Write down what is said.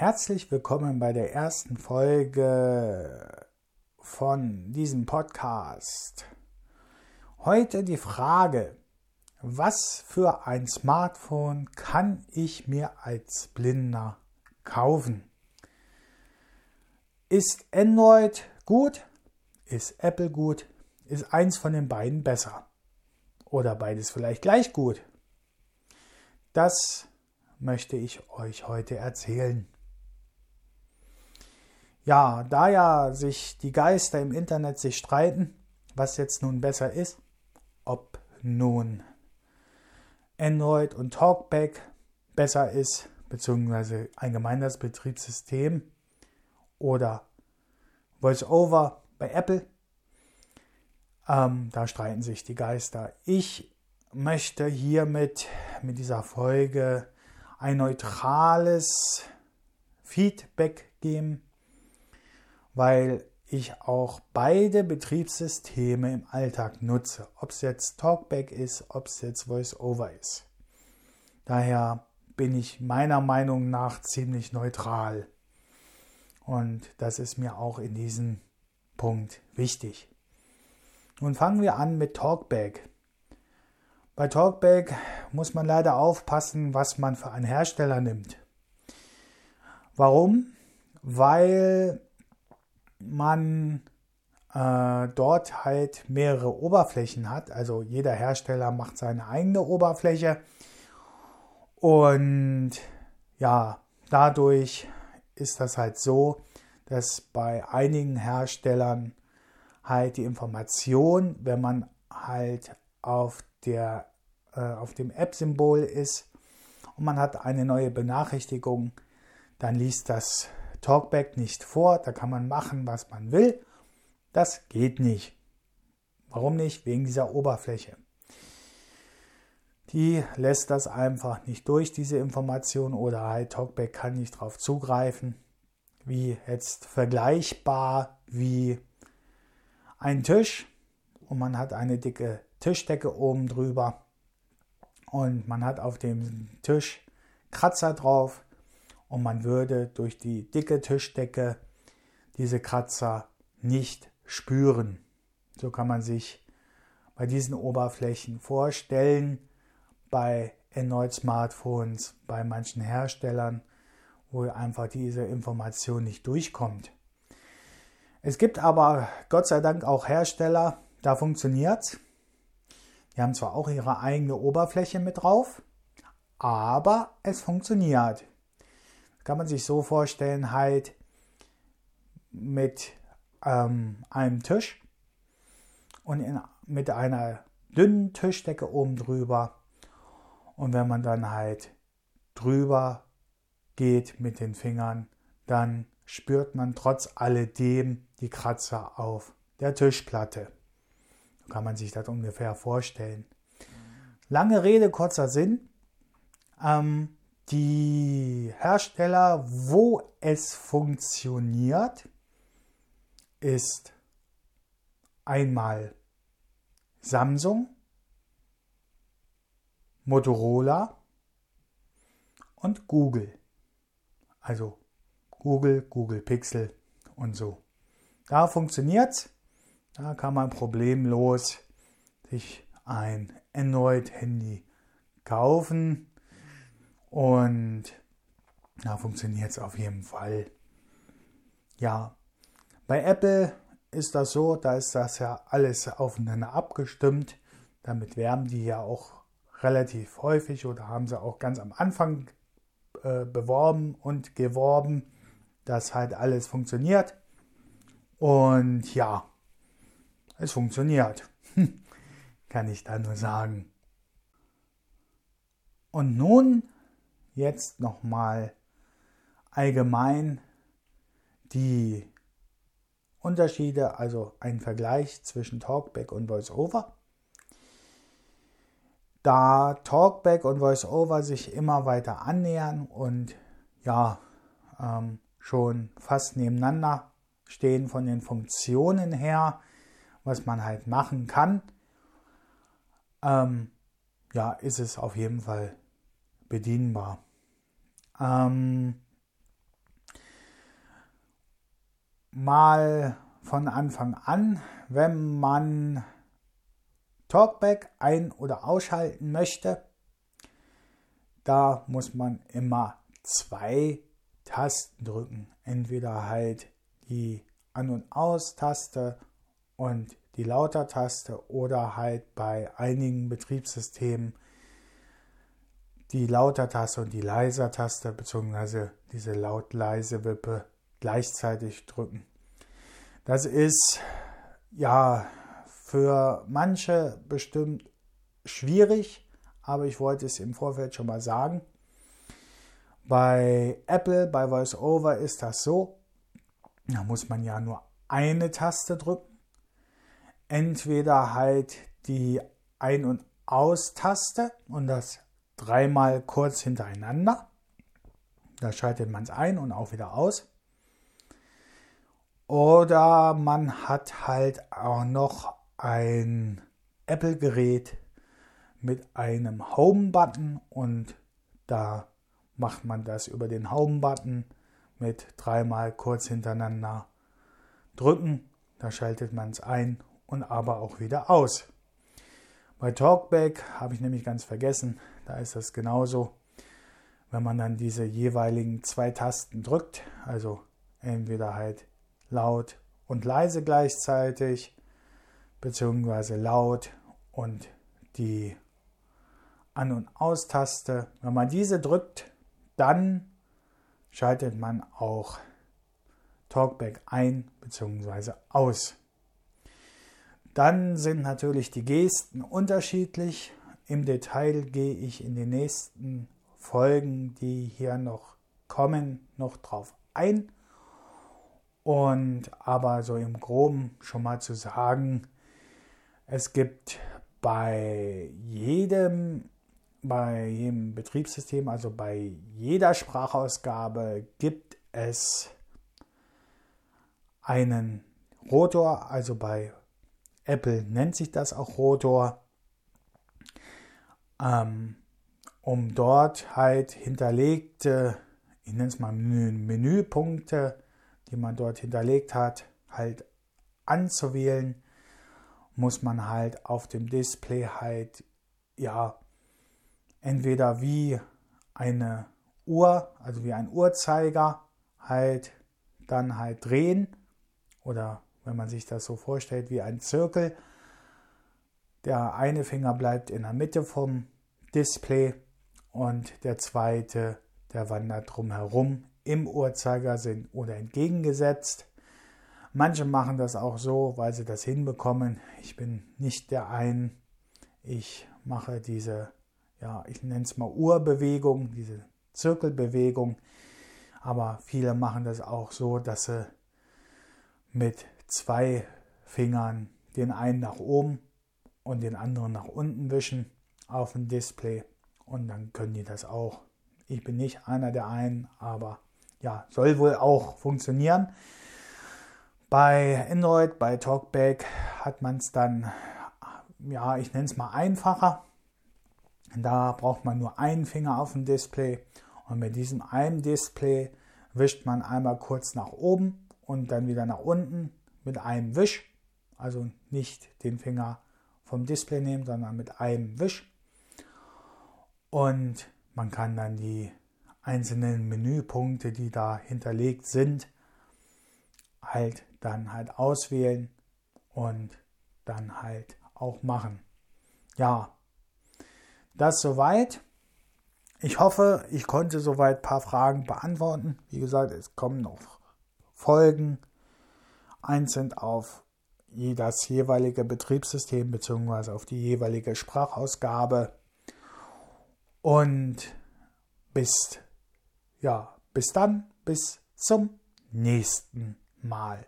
Herzlich willkommen bei der ersten Folge von diesem Podcast. Heute die Frage, was für ein Smartphone kann ich mir als Blinder kaufen? Ist Android gut? Ist Apple gut? Ist eins von den beiden besser? Oder beides vielleicht gleich gut? Das möchte ich euch heute erzählen. Ja, da ja sich die Geister im Internet sich streiten, was jetzt nun besser ist, ob nun Android und Talkback besser ist, beziehungsweise allgemein das Betriebssystem oder VoiceOver bei Apple. Ähm, da streiten sich die Geister. Ich möchte hiermit mit dieser Folge ein neutrales Feedback geben weil ich auch beide Betriebssysteme im Alltag nutze. Ob es jetzt Talkback ist, ob es jetzt VoiceOver ist. Daher bin ich meiner Meinung nach ziemlich neutral. Und das ist mir auch in diesem Punkt wichtig. Nun fangen wir an mit Talkback. Bei Talkback muss man leider aufpassen, was man für einen Hersteller nimmt. Warum? Weil man äh, dort halt mehrere Oberflächen hat. Also jeder Hersteller macht seine eigene Oberfläche. Und ja, dadurch ist das halt so, dass bei einigen Herstellern halt die Information, wenn man halt auf, der, äh, auf dem App-Symbol ist und man hat eine neue Benachrichtigung, dann liest das Talkback nicht vor, da kann man machen, was man will. Das geht nicht. Warum nicht? Wegen dieser Oberfläche. Die lässt das einfach nicht durch, diese Information, oder halt Talkback kann nicht darauf zugreifen. Wie jetzt vergleichbar wie ein Tisch und man hat eine dicke Tischdecke oben drüber und man hat auf dem Tisch Kratzer drauf und man würde durch die dicke Tischdecke diese Kratzer nicht spüren. So kann man sich bei diesen Oberflächen vorstellen, bei erneut Smartphones, bei manchen Herstellern, wo einfach diese Information nicht durchkommt. Es gibt aber Gott sei Dank auch Hersteller, da funktioniert es. Die haben zwar auch ihre eigene Oberfläche mit drauf, aber es funktioniert kann man sich so vorstellen, halt mit ähm, einem Tisch und in, mit einer dünnen Tischdecke oben drüber. Und wenn man dann halt drüber geht mit den Fingern, dann spürt man trotz alledem die Kratzer auf der Tischplatte. So kann man sich das ungefähr vorstellen. Lange Rede, kurzer Sinn. Ähm, die Hersteller, wo es funktioniert, ist einmal Samsung, Motorola und Google. Also Google, Google Pixel und so. Da funktioniert es. Da kann man problemlos sich ein Android-Handy kaufen und da funktioniert es auf jeden Fall. Ja, bei Apple ist das so, da ist das ja alles aufeinander abgestimmt. Damit werben die ja auch relativ häufig oder haben sie auch ganz am Anfang äh, beworben und geworben, dass halt alles funktioniert. Und ja, es funktioniert. Kann ich da nur sagen. Und nun jetzt nochmal allgemein die Unterschiede, also ein Vergleich zwischen Talkback und VoiceOver. Da Talkback und VoiceOver sich immer weiter annähern und ja, ähm, schon fast nebeneinander stehen von den Funktionen her, was man halt machen kann, ähm, ja, ist es auf jeden Fall bedienbar. Ähm, mal von Anfang an, wenn man Talkback ein- oder ausschalten möchte, da muss man immer zwei Tasten drücken. Entweder halt die An- und Aus-Taste und die Lauter-Taste oder halt bei einigen Betriebssystemen die Lauter-Taste und die Leiser-Taste bzw. diese Laut-Leise-Wippe gleichzeitig drücken. Das ist ja für manche bestimmt schwierig, aber ich wollte es im Vorfeld schon mal sagen. Bei Apple, bei VoiceOver ist das so, da muss man ja nur eine Taste drücken. Entweder halt die Ein- und Aus-Taste und das dreimal kurz hintereinander. Da schaltet man es ein und auch wieder aus. Oder man hat halt auch noch ein Apple-Gerät mit einem Home-Button und da macht man das über den Home-Button mit dreimal kurz hintereinander drücken. Da schaltet man es ein und aber auch wieder aus. Bei Talkback habe ich nämlich ganz vergessen, da ist das genauso. Wenn man dann diese jeweiligen zwei Tasten drückt, also entweder halt laut und leise gleichzeitig, beziehungsweise laut und die An- und Aus-Taste. Wenn man diese drückt, dann schaltet man auch Talkback ein bzw. aus. Dann sind natürlich die Gesten unterschiedlich. Im Detail gehe ich in den nächsten Folgen, die hier noch kommen, noch drauf ein. Und aber so im Groben schon mal zu sagen, es gibt bei jedem, bei jedem Betriebssystem, also bei jeder Sprachausgabe gibt es einen Rotor, also bei Apple nennt sich das auch Rotor, ähm, um dort halt hinterlegte, ich nenne es mal Menüpunkte, die man dort hinterlegt hat, halt anzuwählen, muss man halt auf dem Display halt, ja, entweder wie eine Uhr, also wie ein Uhrzeiger, halt dann halt drehen oder wenn man sich das so vorstellt wie ein Zirkel. Der eine Finger bleibt in der Mitte vom Display und der zweite, der wandert drumherum im Uhrzeigersinn oder entgegengesetzt. Manche machen das auch so, weil sie das hinbekommen. Ich bin nicht der einen. Ich mache diese, ja, ich nenne es mal Uhrbewegung, diese Zirkelbewegung. Aber viele machen das auch so, dass sie mit zwei Fingern den einen nach oben und den anderen nach unten wischen auf dem Display. Und dann können die das auch. Ich bin nicht einer der einen, aber ja, soll wohl auch funktionieren. Bei Android, bei Talkback hat man es dann, ja, ich nenne es mal einfacher. Da braucht man nur einen Finger auf dem Display und mit diesem einen Display wischt man einmal kurz nach oben und dann wieder nach unten mit einem Wisch. Also nicht den Finger vom Display nehmen, sondern mit einem Wisch. Und man kann dann die einzelnen Menüpunkte, die da hinterlegt sind, halt dann halt auswählen und dann halt auch machen. Ja, das soweit. Ich hoffe, ich konnte soweit ein paar Fragen beantworten. Wie gesagt, es kommen noch Folgen einzeln auf das jeweilige Betriebssystem bzw. auf die jeweilige Sprachausgabe. Und bis ja, bis dann, bis zum nächsten Mal.